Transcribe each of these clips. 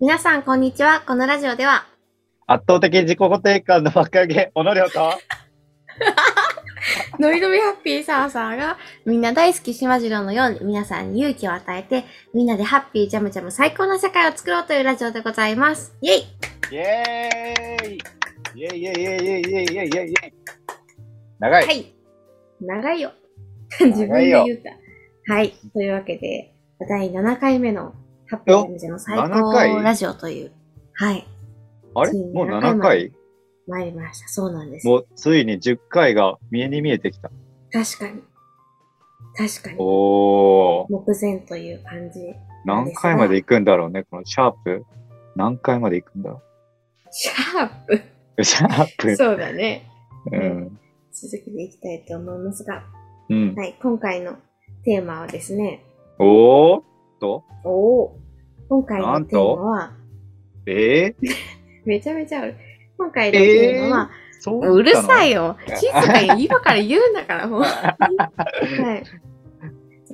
皆さん、こんにちは。このラジオでは、圧倒的自己肯定感の爆上げ、お のりょうと、のびのびハッピーサーサーが、みんな大好きしまじろうのように、皆さんに勇気を与えて、みんなでハッピージャムジャム最高の社会を作ろうというラジオでございます。イェイ！イェーイイ！ェイ！イェイ！イェイ！イェイ！イェイ！イェイ！イイ！長い、はい。長いよ。自分で言うた。はい。というわけで、第7回目のハッピージャムジャム最7高回？ラジオという、はい。あれ？もう7回7回？参りました。そうなんです。もうついに10回が見えに見えてきた。確かに。確かに。おー、目前という感じ。何回まで行くんだろうね、このシャープ？何回まで行くんだろシャープ？う。シャープ？そうだね。うん。続けていきたいと思いますが、うん。はい、今回のテーマはですね、おーっと、おお今回のテーマは、え？ー、めちゃめちゃある。今回のテーマは、そう？うるさいよ。よ。静かに今から言うんだから、もう。はい。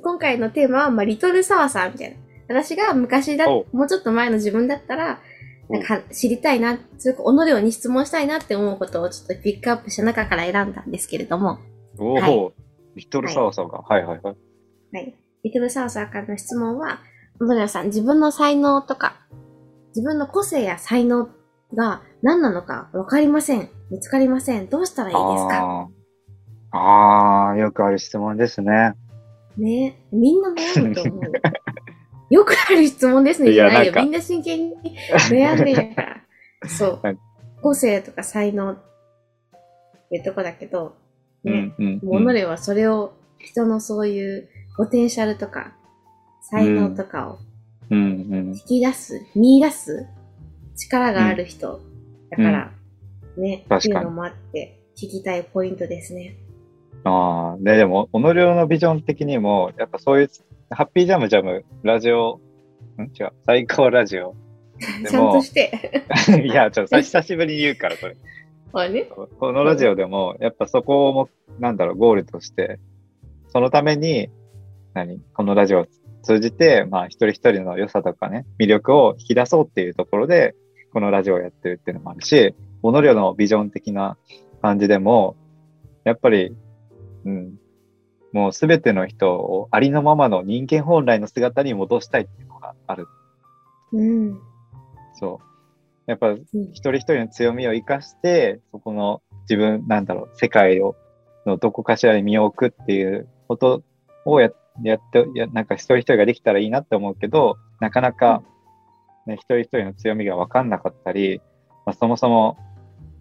今回のテーマは、まあ、リトルサワさんみたいな。私が昔だ、おもうちょっと前の自分だったら、なんか知りたいな、それか、己をに質問したいなって思うことをちょっとピックアップした中から選んだんですけれども、おー、はいリトルサワサが。はいはいはい。はい。リトルサワさんからの質問は、小野さん、自分の才能とか、自分の個性や才能が何なのかわかりません。見つかりません。どうしたらいいですか？あーあー、よくある質問ですね。ねみんな悩むと思う。よくある質問ですね。いゃないよ。みんな真剣に悩んでるから。そうはい。個性とか才能っていうとこだけど、うねんうん、ものではそれを人のそういうポテンシャルとか才能とかを。引き出す、見出す力がある人だから、ね、っていうのもあって聞きたいポイントですね。ああ、ね、でも、己のビジョン的にも、やっぱそういう、ハッピージャムジャム、ラジオ、ん？違う、最高ラジオ。ちゃんとして。いや、ちょっと久しぶりに言うから、これ。あね？ここのラジオでも、やっぱそこをも、なんだろう、ゴールとして、そのために、何？このラジオを通じて、まあ、一人一人の良さとかね、魅力を引き出そうっていうところで、このラジオをやってるっていうのもあるし、モノリョのビジョン的な感じでも、やっぱり、うん、もうすべての人をありのままの人間本来の姿に戻したいっていうのがある。うん。そう。やっぱうん一人一人の強みを生かして、そこの自分、なんだろう、世界を、のどこかしらに身を置くっていうことをややって、やなんか一人一人ができたらいいなって思うけど、なかなか、ね、一人一人の強みが分かんなかったり、まあ、そもそも、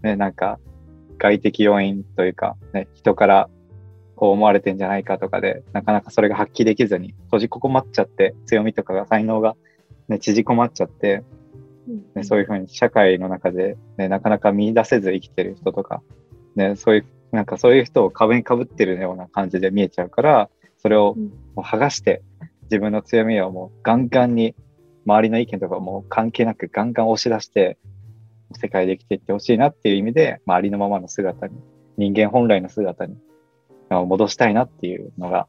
ね、なんか、外的要因というか、ね、人からこう思われてんじゃないかとかで、なかなかそれが発揮できずに閉じこもっちゃって、強みとかが才能が、ね、縮こまっちゃって、ね、そういうふうに社会の中で、ね、なかなか見出せず生きてる人とか、ね、そういう、なんかそういう人を壁にかぶってるような感じで見えちゃうから、それをうん。もう剥がして、自分の強みをもうガンガンに、周りの意見とかもう関係なくガンガン押し出して、世界で生きていってほしいなっていう意味で、まあ、ありのままの姿に、人間本来の姿にまあ戻したいなっていうのが、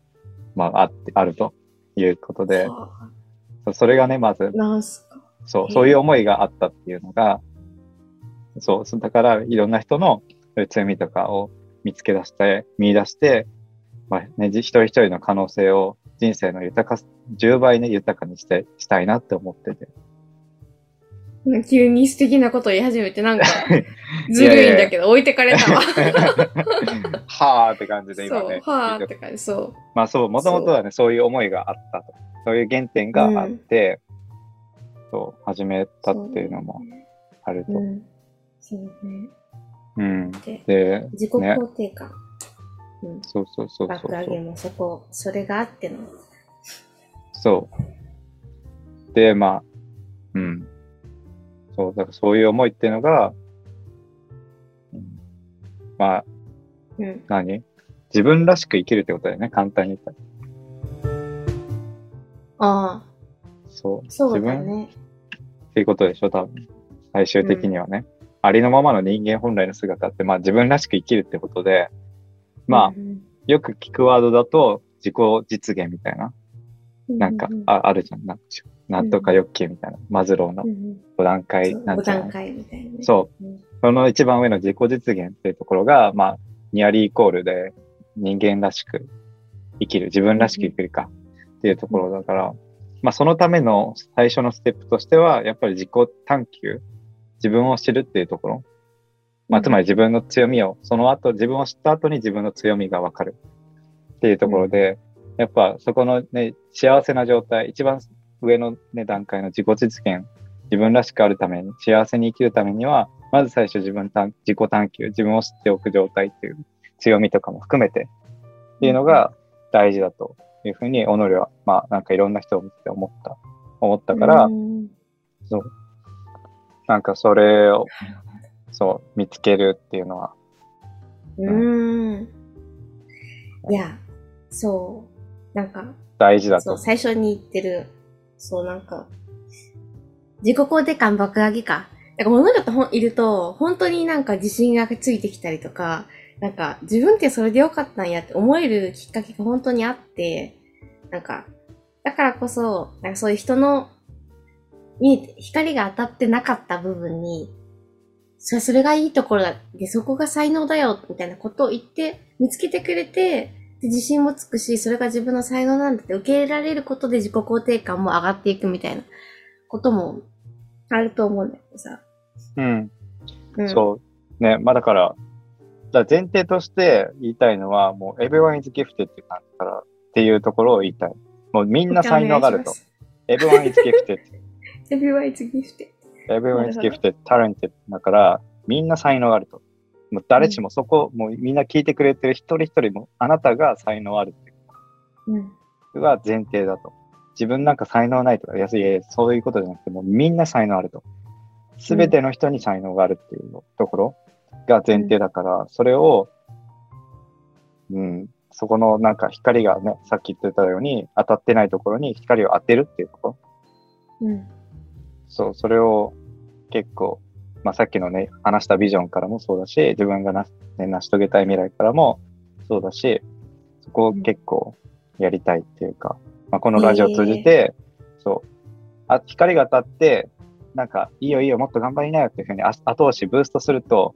まあ、あって、あるということで、はあ。それがね、まず。そう、そういう思いがあったっていうのが、そう、そだからいろんな人の強みとかを見つけ出して、見出して、まあね、じ一人一人の可能性を人生の豊か、10倍ね、豊かにして、したいなって思ってて。急に素敵なこと言い始めて、なんか、ずるいんだけど、置いてかれたわ。はーって感じで今ね。はーって感じ、そう。まあそう、もともとはね、そういう思いがあったと。そういう原点があって、そう、始めたっていうのもあると。うん。そうね。うん。で、で、自己肯定感。うん。そうそうそうそう爆上げ。もそこ、それがあっての。そう。で、まあ、うん。そう、だからそういう思いっていうのが、うん、まあ、うん。何？自分らしく生きるってことだよね、簡単に言ったら。ああ、そう。そうだ自分っね。ていうことでしょ、多分。最終的にはね。ありのままの人間本来の姿って、まあ自分らしく生きるってことで、まあ、うんよく聞くワードだと、自己実現みたいな。なんかううああるじゃん。なんしなんとか欲求みたいな。マズローのうんうん5段階そう5なんじゃない？段階みたいなね。そううん。その一番上の自己実現っていうところが、まあ、ニアリーイコールで人間らしく生きる、自分らしく生きるかっていうところだから、まあそのための最初のステップとしては、やっぱり自己探求、自分を知るっていうところ。まあつまり自分の強みを、その後、自分を知った後に自分の強みがわかる。っていうところで、やっぱそこのね、幸せな状態、一番上のね、段階の自己実現、自分らしくあるために、幸せに生きるためには、まず最初自分探、自己探求、自分を知っておく状態っていう強みとかも含めてっていうのが大事だというふうに、己は、まあなんかいろんな人を見てて思った、思ったから、うん。そう。なんかそれを、そう、見つけるっていうのは、どうーん。いや、そう。なんか、大事だとそう、。最初に言ってる、そうなんか、自己肯定感爆上げか。なんか物事ほんいると、本当になんか自信がついてきたりとか、なんか自分ってそれでよかったんやって思えるきっかけが本当にあって、なんか、だからこそ、なんかそういう人の、に光が当たってなかった部分に、それそれがいいところだ。で、そこが才能だよ、みたいなことを言って、見つけてくれて、で自信もつくし、それが自分の才能なんだって受け入れられることで自己肯定感も上がっていくみたいなこともあると思うんだけどさ。うん。うん、そう。ね、まあだから、だ前提として言いたいのは、もう everyone is gifted って感じからっていうところを言いたい。もうみんな才能があると。everyone is gifted. Everyone is gifted. Everyone is gifted, talented だから、みんな才能があると。もう誰しもそこ、もうみんな聞いてくれてる一人一人も、あなたが才能あるってうん。いうのが前提だと。自分なんか才能ないとか、いやいやそういうことじゃなくて、もうみんな才能あると。すべての人に才能があるっていうところが前提だから、それを、うん、そこのなんか光がね、さっき言ってたように当たってないところに光を当てるっていうところ。うん。そう、それを結構、まあさっきのね、話したビジョンからもそうだし、自分がな、ね、成し遂げたい未来からもそうだし、そこを結構やりたいっていうか、まあこのラジオを通じて、そう、あ、光が当たって、なんか、いいよいいよ、もっと頑張りなよっていうふうにあ後押し、ブーストすると、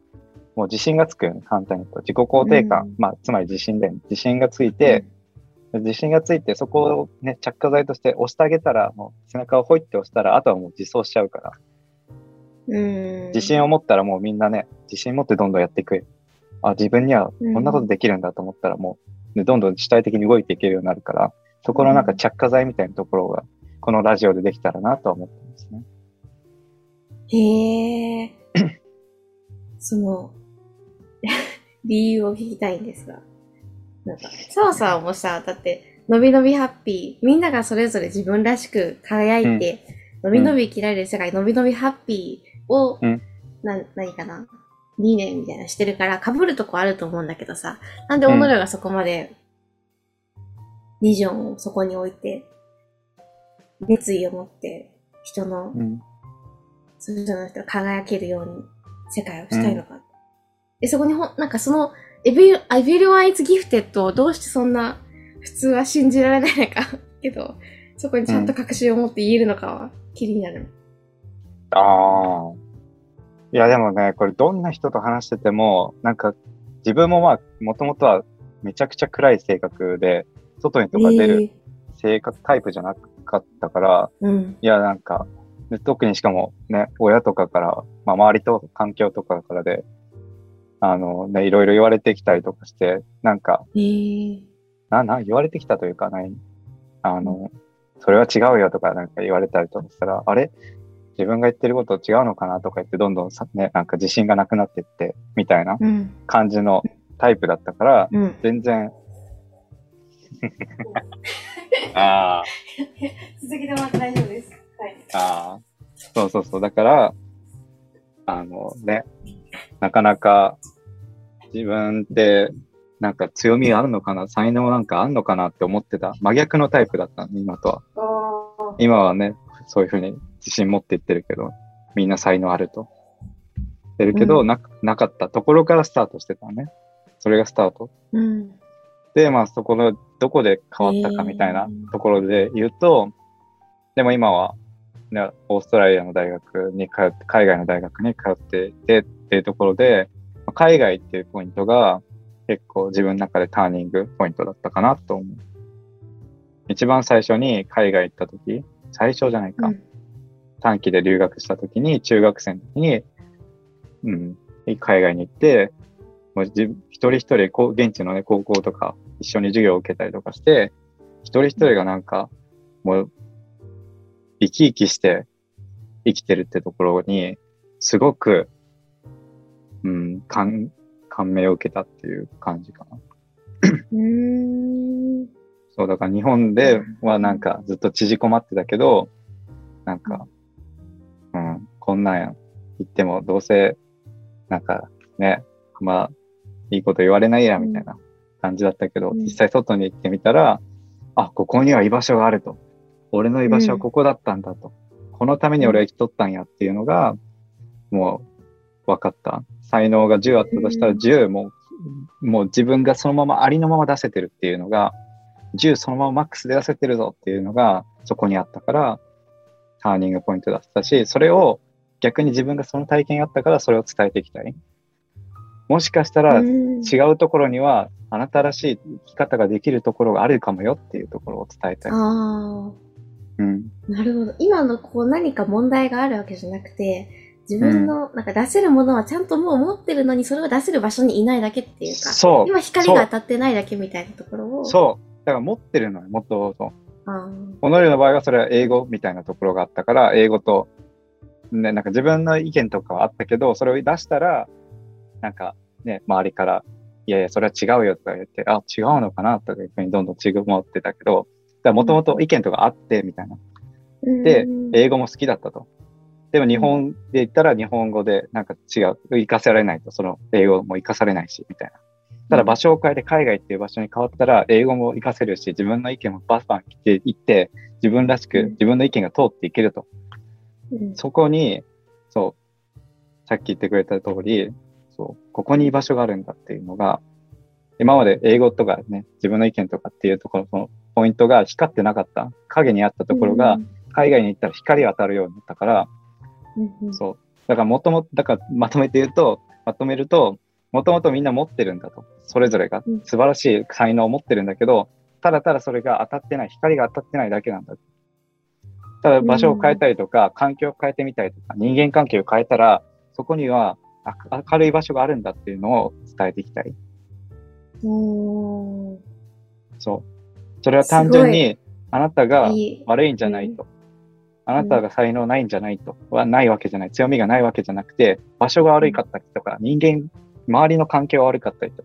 もう自信がつくよね、簡単に言うと。自己肯定感、うん。まあ、つまり自信だよね。自信がついて、自信がついて、そこをね、着火剤として押してあげたら、もう背中をホイって押したら、あとはもう自走しちゃうから。うん。自信を持ったらもうみんなね、自信持ってどんどんやっていく。あ、自分にはこんなことできるんだと思ったらもう、ねどんどん主体的に動いていけるようになるから、そこのなんか着火剤みたいなところが、このラジオでできたらなとは思ってますね。へえ。その、理由を聞きたいんですが。なんか、澤さんもさ、だって、のびのびハッピー、みんながそれぞれ自分らしく輝いて、のびのび生きられる世界、のびのびハッピーを、うんな、何かな理念みたいなのしてるから、被るとこあると思うんだけどさ、なんで己がそこまで、ビジョンをそこに置いて、熱意を持って、人のうん。それぞれの人が輝けるように世界をしたいのか。で、そこにほん、なんかその、 Every、Everyone is gifted をどうしてそんな普通は信じられないのか けど、そこにちゃんと確信を持って言えるのかは気になる。ああ。いや、でもね、これどんな人と話してても、なんか、自分もまあ、もともとはめちゃくちゃ暗い性格で、外にとか出る性格タイプじゃなかったから、えーうん。いや、なんか、で特にしかもね、親とかから、まあ、周りと環境とかからで、あのね、いろいろ言われてきたりとかして、なんか、えー、な、な、言われてきたというか、ない、あの、それは違うよとかなんか言われたりとかしたら、あれ？自分が言ってること違うのかなとか言って、どんどんさ、ね、なんか自信がなくなってって、みたいなうん。感じのタイプだったから、うん。全然、ああ、続けてもらって大丈夫です。はい。ああ、そうそうそう。だから、あのね、なかなか自分ってなんか強みあるのかな、才能なんかあんのかなって思ってた。真逆のタイプだったの、今とは。あ今はね、そういうふうに自信持って言ってるけど、みんな才能あると。てるけど、うんな、なかったところからスタートしてたね。それがスタート。うん。で、まあそこのどこで変わったかみたいなところで言うと、でも今は、ね、オーストラリアの大学に通って、海外の大学に通っていてっていうところで、海外っていうポイントが結構自分の中でターニングポイントだったかなと思う。一番最初に海外行った時、最初じゃないか。うん短期で留学した時に、中学生の時に、うん、海外に行って、もう自一人一人こう、現地のね、高校とか一緒に授業を受けたりとかして、一人一人がなんか、もう、生き生きして生きてるってところに、すごく、うん、感、感銘を受けたっていう感じかな。そう、だから日本ではなんかずっと縮こまってたけど、なんか、うん、こんなん言ってもどうせ、なんかね、まあ、いいこと言われないや、みたいな感じだったけど、うん、実際外に行ってみたら、あ、ここには居場所があると。俺の居場所はここだったんだと。うん、このために俺は生きとったんやっていうのが、もう分かった。才能が10あったとしたら10も、もう自分がそのままありのまま出せてるっていうのが、10そのままマックスで出せてるぞっていうのがそこにあったから、ターニングポイントだったし、それを逆に自分がその体験があったからそれを伝えていきたい。もしかしたら違うところにはあなたらしい生き方ができるところがあるかもよっていうところを伝えたい。ああ。うん。なるほど。今のこう何か問題があるわけじゃなくて、自分のなんか出せるものはちゃんともう持ってるのにそれを出せる場所にいないだけっていうか、そう今光が当たってないだけみたいなところを。そう。だから持ってるのよ、もっとそう。己の場合はそれは英語みたいなところがあったから、英語と、ね、なんか自分の意見とかはあったけど、それを出したら、なんかね、周りから、いやいや、それは違うよとか言って、あ、違うのかなとかいうふうにどんどん違う思ってたけど、もともと意見とかあって、みたいな。で、英語も好きだったと。でも日本で言ったら日本語でなんか違う、活かせられないと、その英語も活かされないし、みたいな。ただ場所を変えて海外っていう場所に変わったら、英語も活かせるし、自分の意見もバスバン来ていって、自分らしく自分の意見が通っていけると。うん、そこに、そう、さっき言ってくれた通り、そう、ここに居場所があるんだっていうのが、今まで英語とかね、自分の意見とかっていうところのポイントが光ってなかった、影にあったところが、海外に行ったら光当たるようになったから、うん、そう。だからもともと、だからまとめて言うと、まとめると、もともとみんな持ってるんだと。それぞれが素晴らしい才能を持ってるんだけど、ただただそれが当たってない、光が当たってないだけなんだ。ただ場所を変えたりとか、環境を変えてみたりとか、人間関係を変えたら、そこには明るい場所があるんだっていうのを伝えていきたい。そう。それは単純に、あなたが悪いんじゃないと。あなたが才能ないんじゃないと。はないわけじゃない。強みがないわけじゃなくて、場所が悪いかったりとか、人間周りの環境が悪かったりと。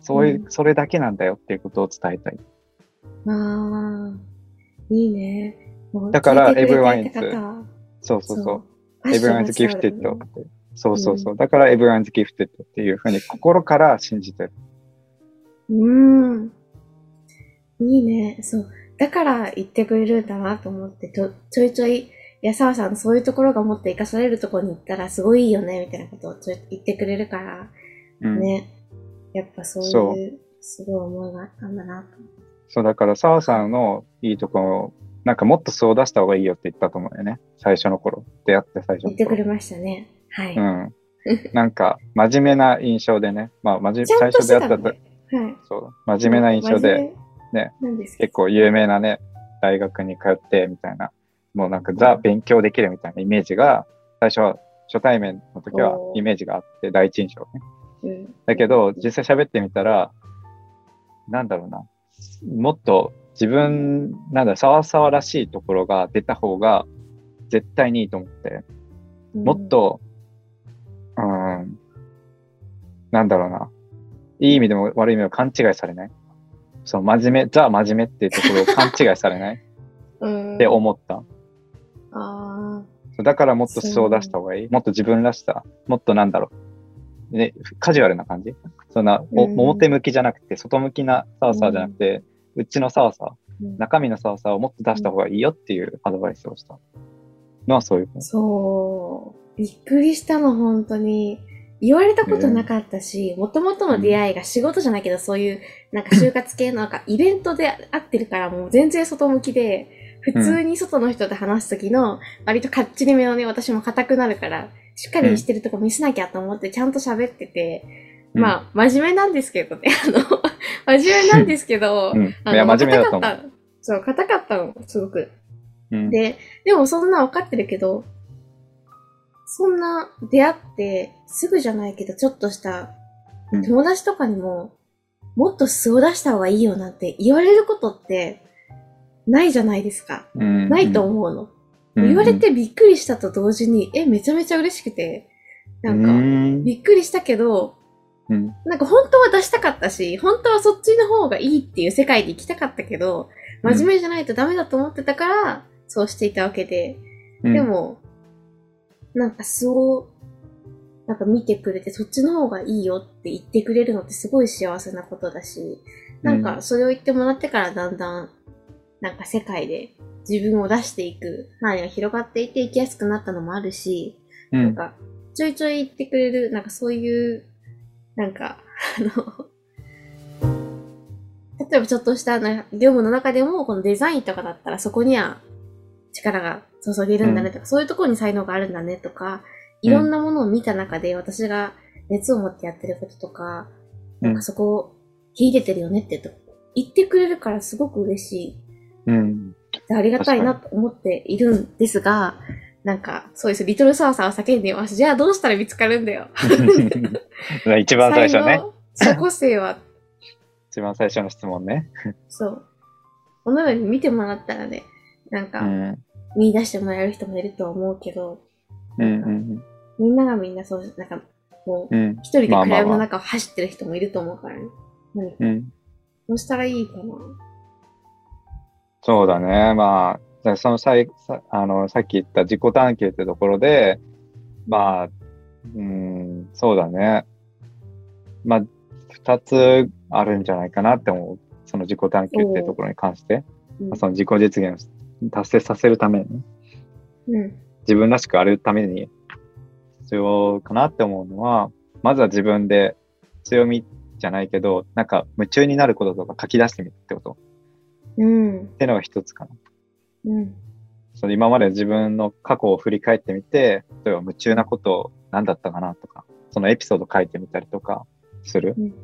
そういう、うん、それだけなんだよっていうことを伝えたい。ああ、いいね。だから、everyone is, そうそうそう。everyone is gifted って。そうそうそう。うん、だから、everyone is gifted っていうふうに心から信じてる。うん。いいね。そう。だから言ってくれるんだなと思って、ちょちょいちょい、矢沢さんそういうところがもっと活かされるところに行ったらすごいいいよね、みたいなことをちょい言ってくれるから、うん、ね。やっぱそういう、すごい思いがあったんだなと。そう、だから澤さんのいいところ、なんかもっと素を出した方がいいよって言ったと思うよね。最初の頃。出会って最初の頃。言ってくれましたね。はい。うん。なんか、真面目な印象でね。まあ、真面目、最初出会ったと、はい。そう。真面目な印象で、ね。結構有名なね、大学に通って、みたいな。もうなんかザ勉強できるみたいなイメージが、最初は初対面の時はイメージがあって、第一印象ね。だけど、実際喋ってみたら、なんだろうな。もっと自分、なんだ、さわさわらしいところが出た方が絶対にいいと思って、もっと、うん、なんだろうな。いい意味でも悪い意味でも勘違いされない。その真面目、ザ真面目っていうところを勘違いされない？って思った。あだからもっと素を出した方がいい？もっと自分らしさ？もっとなんだろう？ね、カジュアルな感じ？そんな、うん、表向きじゃなくて、外向きなサーサーじゃなくて、うん、ちのサーサー、中身のサーサーをもっと出した方がいいよっていうアドバイスをしたのはそういうそう。びっくりしたの、本当に。言われたことなかったし、もともとの出会いが仕事じゃないけど、そういう、なんか就活系のなんかイベントで会ってるから、もう全然外向きで、普通に外の人と話すときの、割とかっちりめのね、私も硬くなるから、しっかりしてるとこ見せなきゃと思ってちゃんと喋ってて、うんまあ、真面目なんですけどね、あの、真面目なんですけど、うん。いあの。硬かった。そう、硬かったの、すごく。うん。で、でもそんな分かってるけど、そんな出会って、すぐじゃないけど、ちょっとしたうん。友達とかにも、もっと素を出した方がいいよなんて言われることって、ないじゃないですか。うんないと思うの。うん言われてびっくりしたと同時に、え、めちゃめちゃ嬉しくて、なんか、うん。びっくりしたけど、うん。なんか本当は出したかったし、本当はそっちの方がいいっていう世界で行きたかったけど、真面目じゃないとダメだと思ってたから、そうしていたわけで、うん。でも、なんかそう、なんか見てくれて、そっちの方がいいよって言ってくれるのってすごい幸せなことだし、なんかそれを言ってもらってからだんだん、なんか世界で自分を出していく範囲が広がっていて生きやすくなったのもあるし、うん。なんかちょいちょい言ってくれる、なんかそういう、なんか、あの、例えばちょっとしたな業務の中でも、このデザインとかだったらそこには力が注げるんだねとか、そういうところに才能があるんだねとか、いろんなものを見た中で私が熱を持ってやってることとか、うんなんかそこを秀でてるよねってと言ってくれるからすごく嬉しい。うん。でありがたいなと思っているんですが、なんか、そうです。リトルサーサーを叫んでいます。じゃあどうしたら見つかるんだよ。一番最初ね。そう個性は、一番最初の質問ね。そう。このように見てもらったらね、なんか、うん。見出してもらえる人もいるとは思うけど、うんうんみんながみんなそう、なんか、もう、うん。うん。一人でまあまあまあ暗闇の中を走ってる人もいると思うからね。何うん。どうしたらいいかな。そうだね。まあ、そのさいさあのさっき言った自己探求ってところで、まあ、うん、そうだね。まあ、二つあるんじゃないかなって思う。その自己探求ってところに関して。うんまあその自己実現を達成させるためにね、うん。自分らしくあるために必要かなって思うのは、まずは自分で強みじゃないけど、なんか夢中になることとか書き出してみるってことうん。ってのが一つかな。うん。その今まで自分の過去を振り返ってみて、例えば夢中なこと何だったかなとか、そのエピソード書いてみたりとかする。うん。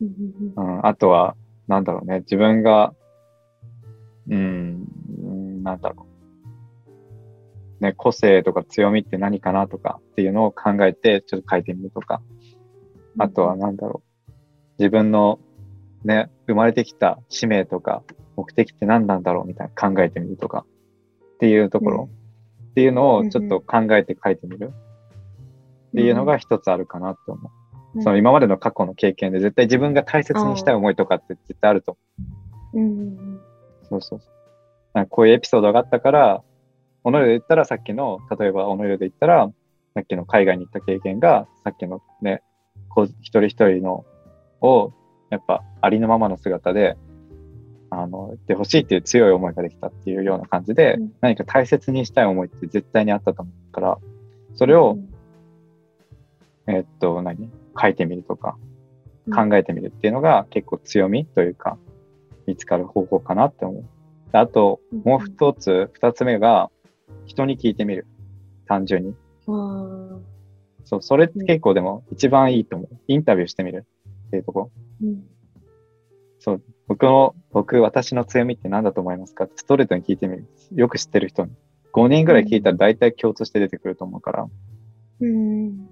うん。うん、あとは、なんだろうね、自分が、うん、うんなんだろう。ね、個性とか強みって何かなとかっていうのを考えて、ちょっと書いてみるとか。あとは、なんだろう。自分のね、生まれてきた使命とか目的って何なんだろうみたいな考えてみるとかっていうところ、っていうのをちょっと考えて書いてみるっていうのが一つあるかなって思う。その今までの過去の経験で絶対自分が大切にしたい思いとかって絶対あると思。う。そうそう。そう。なんかこういうエピソードがあったから、オノリで言ったらさっきの、例えばオノリで言ったら、さっきの海外に行った経験が、さっきのね、こう一人一人のを、やっぱありのままの姿で、あの、言ってほしいっていう強い思いができたっていうような感じで、うん。何か大切にしたい思いって絶対にあったと思うから、それを、えっと、何？書いてみるとか、考えてみるっていうのが結構強みというか、見つかる方法かなって思う。あと、もう一つ、二つ目が、人に聞いてみる。単純に。そう、それって結構でも一番いいと思う。インタビューしてみるっていうところ。うん。そう、僕の、僕、私の強みって何だと思いますか？ストレートに聞いてみる。よく知ってる人に。5人ぐらい聞いたら大体共通して出てくると思うから、うん。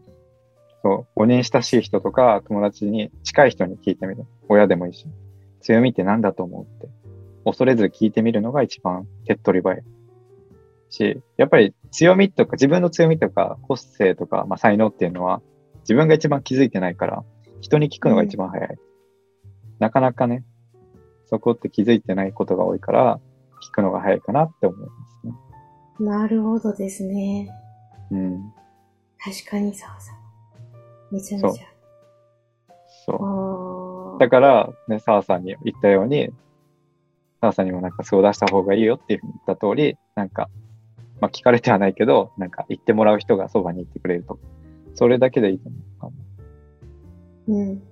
そう、5人親しい人とか友達に近い人に聞いてみる。親でもいいし。強みって何だと思うって。恐れず聞いてみるのが一番手っ取り早い。し、やっぱり強みとか、自分の強みとか、個性とか、まあ、才能っていうのは、自分が一番気づいてないから、人に聞くのが一番早い。なかなかね、そこって気づいてないことが多いから、聞くのが早いかなって思いますね。なるほどですね。うん。確かにそうそう。めちゃめちゃ。そう。ああ。だから、ね、澤さんに言ったように、澤さんにもなんかそう出した方がいいよっていうふうに言った通り、なんか、まあ聞かれてはないけど、なんか言ってもらう人がそばにいてくれると。それだけでいいと思うかも。うん。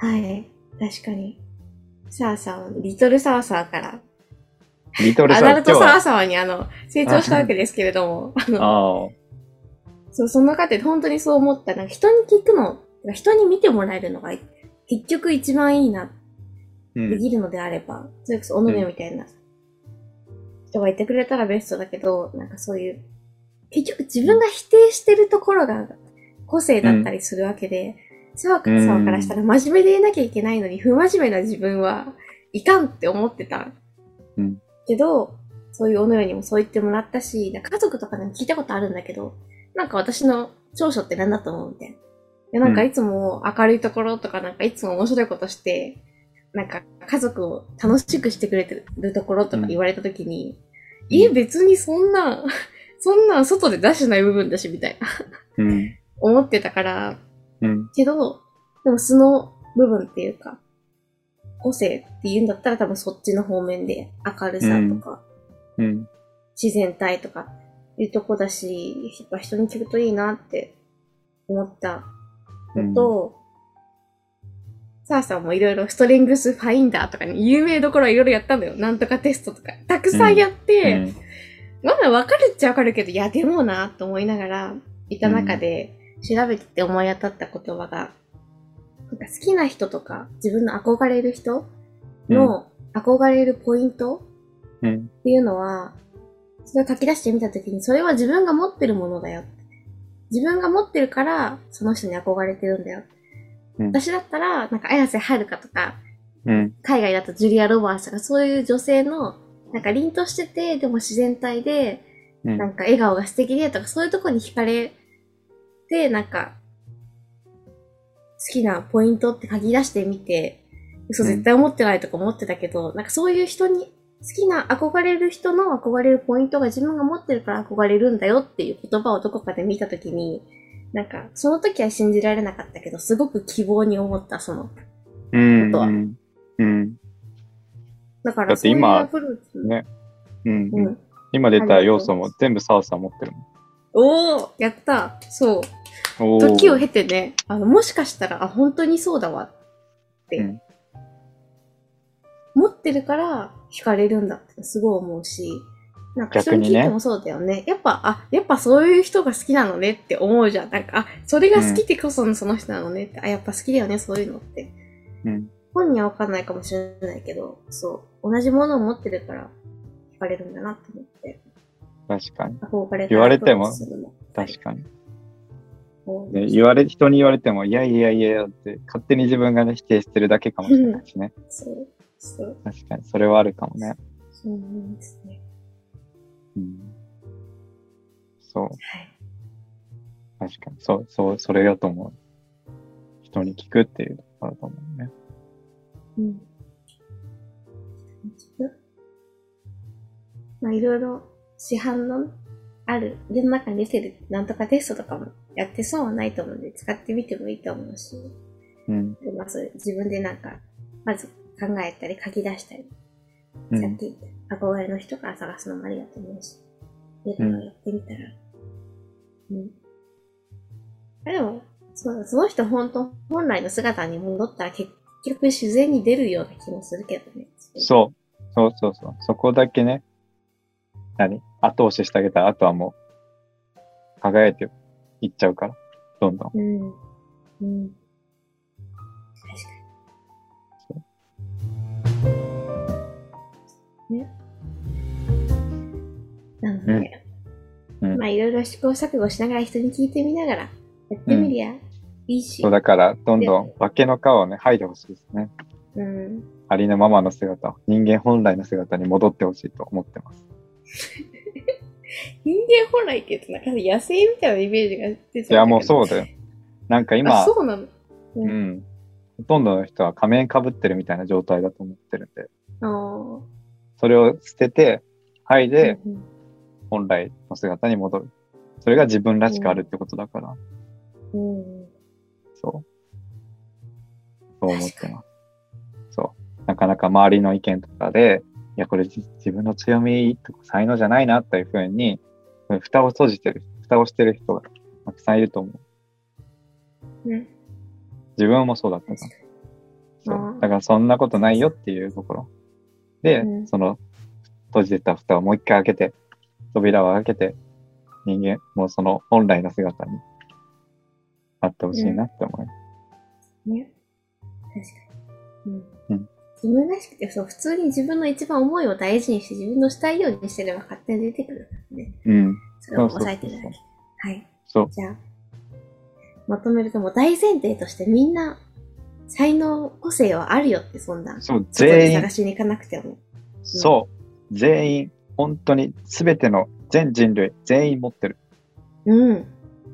はい。確かに。サーサー、リトルサーサーから、リトルさん、アダルト今日は、サーサーにあの、成長したわけですけれども、あの、あそう、その過程で本当にそう思った。なんか人に聞くの、人に見てもらえるのが、結局一番いいな。できるのであれば、それこそ、おのねみたいな人がいてくれたらベストだけど、なんかそういう、結局自分が否定してるところが個性だったりするわけで、沢川さんからしたら真面目で言えなきゃいけないのに、不真面目な自分はいかんって思ってた。うんけど、そういうおのよにもそう言ってもらったし、家族とかでも聞いたことあるんだけど、なんか私の長所って何だと思うみたいな。いやなんかいつも明るいところとか、なんかいつも面白いことして、なんか家族を楽しくしてくれてるところとか言われたときに、いえ、別にそんな、そんなん外で出してない部分だし、みたいな、うん。思ってたから、うん。けど、でも素の部分っていうか、個性って言うんだったら多分そっちの方面で明るさとか、うん。自然体とかいうとこだし、やっぱ人に聞くといいなって思ったのと、サーさんもいろいろストレングスファインダーとかに有名どころいろいろやったんだよ。なんとかテストとか。たくさんやって、うんまだわかるっちゃわかるけど、いや、でもな、と思いながら、いた中で、調べてて思い当たった言葉が、なんか好きな人とか、自分の憧れる人の憧れるポイントうん。っていうのは、それを書き出してみたときに、それは自分が持ってるものだよ。自分が持ってるから、その人に憧れてるんだよ。うん私だったら、なんか、綾瀬はるかとか、うん。海外だとジュリア・ロバーツとか、そういう女性の、なんか凛としてて、でも自然体で、うんなんか笑顔が素敵でとか、そういうとこに惹かれて、なんか、好きなポイントって書き出してみて、嘘絶対思ってないとか思ってたけど、なんかそういう人に、好きな憧れる人の憧れるポイントが自分が持ってるから憧れるんだよっていう言葉をどこかで見たときに、なんか、その時は信じられなかったけど、すごく希望に思った、その。うん。ことはうん。うん。だから、だって今ねうんう。ん。今出た要素も全部サウスは持ってるおーやったそう。時を経てね、あの、もしかしたら、あ、本当にそうだわって、うん持ってるから惹かれるんだってすごい思うし、なんか人逆に聞いてもそうだよね。やっぱ、あ、やっぱそういう人が好きなのねって思うじゃん。なんか、あ、それが好きってこそのその人なのねって、あ、やっぱ好きだよね、そういうのって。うん。本人はわかんないかもしれないけど、そう、同じものを持ってるから惹かれるんだなって思って、確かに。憧れ言われても？確かに。はいね、言われ、人に言われても、いやいやいやって、勝手に自分がね、否定してるだけかもしれないしね。そう、そう、確かに、それはあるかもね。そうなんですね。うん。そう、はい。確かに。そう、そう、それだと思う。人に聞くっていうところだと思うね。うん。まあ、いろいろ市販のある、世の中に出てるなんとかテストとかもやって損はないと思うので、使ってみてもいいと思うし、うん。でまあ、そういう自分でなんか、まず考えたり書き出したり、うん。さっき憧れの人から探すのもありだと思うし、やるのをやってみたら、うん。あでも、そうだ、その人本当、本来の姿に戻ったら結局自然に出るような気もするけどね。そう。そうそうそう。そこだけね、何後押ししてあげたら、あとはもう、輝いていっちゃうから、どんどん。う。うん。うん。ね。なので、うんうんまあいろいろ試行錯誤しながら人に聞いてみながらやってみりゃいいし。そうだから、どんどん化けの皮をね、剥いでほしいですね。うん。ありのままの姿、人間本来の姿に戻ってほしいと思ってます。人間本来って言うとなんか野生みたいなイメージが出ちゃいや、もううそうだよ。なんかあ、今、そうなのううん。ほとんどの人は仮面被ってるみたいな状態だと思ってるんで、あーそれを捨てて、剥いでうん本来の姿に戻る。それが自分らしくあるってことだから、うん。うんそう。そう思ってます。そう。なかなか周りの意見とかで、いや、これじ自分の強みとか才能じゃないなっていうふうに、蓋を閉じてる、蓋をしてる人がたくさんいると思う。ね。自分もそうだったから。そうだからそんなことないよっていうところ。で、うんその閉じてた蓋をもう一回開けて、扉を開けて、人間、もうその本来の姿になってほしいなって思う。に。ね。確かに。うん。うん自分らしくて、そう、普通に自分の一番思いを大事にして、自分のしたいようにしてれば勝手に出てくるからね。うん。それを抑えてるだそうけ。はい。そう。じゃあ、まとめるともう大前提としてみんな、才能、個性はあるよって、そんな。そう、全員探、しに行かなくても。そう、全員、本当に全ての全人類、全員持ってる。うん。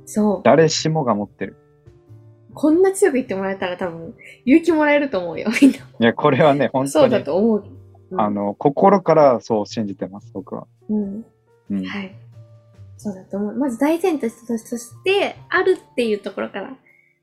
そう。誰しもが持ってる。こんな強く言ってもらえたら多分、勇気もらえると思うよ、みんな。いや、これはね、本そうだ当に、と思う。うんあ、の、心からそう信じてます、僕は。うん。うん。はい。そうだと思う。まず大前提として、あるっていうところから、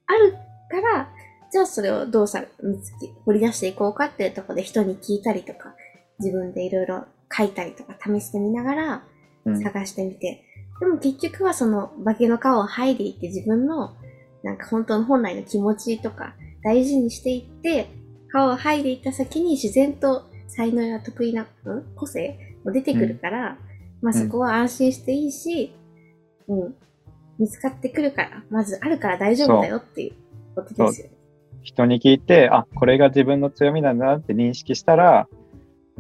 あるから、じゃあそれをどうさ、見つけ、掘り出していこうかっていうところで人に聞いたりとか、自分でいろいろ書いたりとか試してみながらうん。探してみて、でも結局はその化けの皮を剥いでいって自分のなんか本当の本来の気持ちとか大事にしていって、皮を剥いでいった先に自然と才能や得意な、うん個性も出てくるから、まあそこは安心していいし、うん、見つかってくるから、まずあるから大丈夫だよっていうことですよ。人に聞いて、あ、これが自分の強みなんだなって認識したら、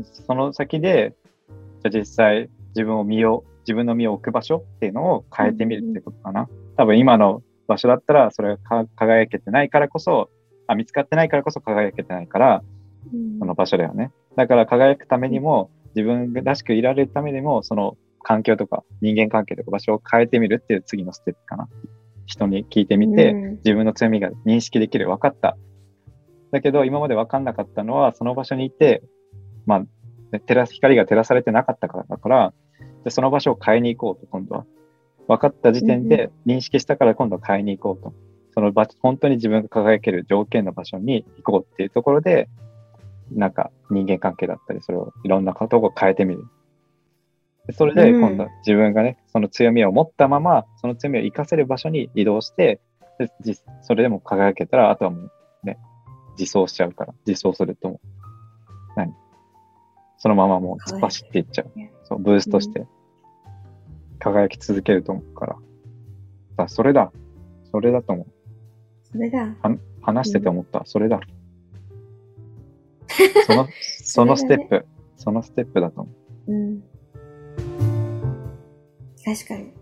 その先で、じゃあ実際自分を身を、自分の身を置く場所っていうのを変えてみるってことかな。多分今の場所だったら、それがか輝けてないからこそ、あ、見つかってないからこそ輝けてないから、うんその場所だよね。だから輝くためにも、自分らしくいられるためにも、その環境とか人間関係とか場所を変えてみるっていう次のステップかな。人に聞いてみて、うん自分の強みが認識できる、分かった。だけど、今まで分かんなかったのは、その場所にいて、まあ、ね照らす、光が照らされてなかったからだから、でその場所を変えに行こうと、今度は。分かった時点で認識したから今度は変えに行こうと。その場、本当に自分が輝ける条件の場所に行こうっていうところで、なんか人間関係だったり、それをいろんなことを変えてみる。でそれでうん今度は自分がね、その強みを持ったまま、その強みを活かせる場所に移動して、でじそれでも輝けたら、あとはもうね、自走しちゃうから、自走するともう、何？そのままもう突っ走っていっちゃう。そう、ブーストして、輝き続けると思うから。だそれだ。それだと思う。それが、話してて思った。それだ。その、そのステップ、そのステップだと思う。うん。確かに。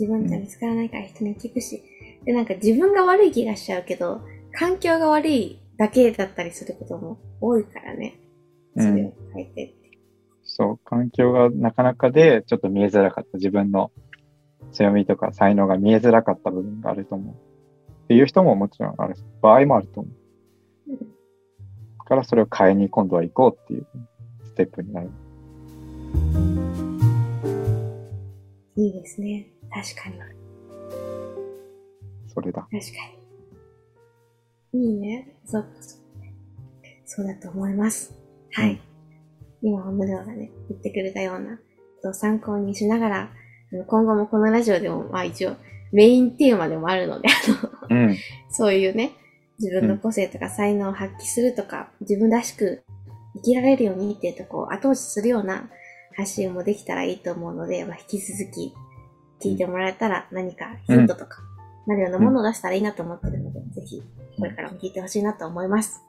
自分じゃ見つからないから人に聞くし。で、なんか自分が悪い気がしちゃうけど、環境が悪いだけだったりすることも多いからね。そてって。そう、環境がなかなかで、ちょっと見えづらかった。自分の強みとか才能が見えづらかった部分があると思う。っていう人ももちろんあるし、場合もあると思う。うんだからそれを変えに今度は行こうっていうステップになる。いいですね。確かに。それだ。確かに。いいね。そうか、そうそうだと思います。はい。うん今、がね、言ってくれたようなことを参考にしながら、今後もこのラジオでも、まあ一応、メインテーマでもあるので、あの、うん。そういうね、自分の個性とか才能を発揮するとか、自分らしく生きられるようにっていうとこを後押しするような発信もできたらいいと思うので、まあ、引き続き聞いてもらえたら何かヒントとか、なるようなものを出したらいいなと思ってるので、ぜひ、これからも聞いてほしいなと思います。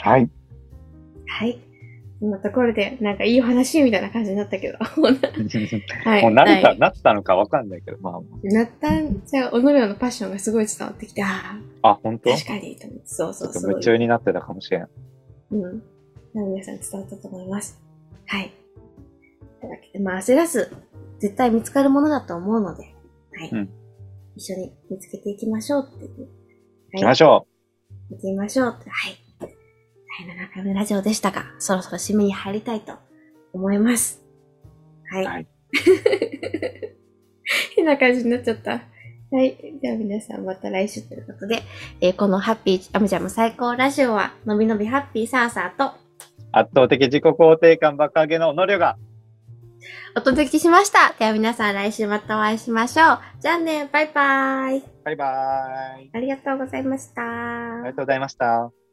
はい。はい。そんなところで、なんかいい話みたいな感じになったけど。はい。もう何か、はいなったのかわかんないけど、まなったん？じゃあ、おのれのパッションがすごい伝わってきて、ああ、あ、本当？確かに、そうょそうそう。夢中になってたかもしれん。うん。皆さん伝わったと思います。はい。というわけで、まあ焦らず、絶対見つかるものだと思うので、はい。うん一緒に見つけていきましょうっていう。行きましょ行ってみましょうって、はい。第7回目のラジオでしたが、そろそろ締めに入りたいと思います。はい。はい 変な感じになっちゃった。はい。じゃあ皆さんまた来週ということで、えーこのハッピーアムジャム最高ラジオは、のびのびハッピーサーサーと、う。圧倒的自己肯定感爆上げの能力が。お届けしました。では皆さん来週またお会いしましょう。じゃあね、バイバイ。バイバーイ。ありがとうございました。ありがとうございました。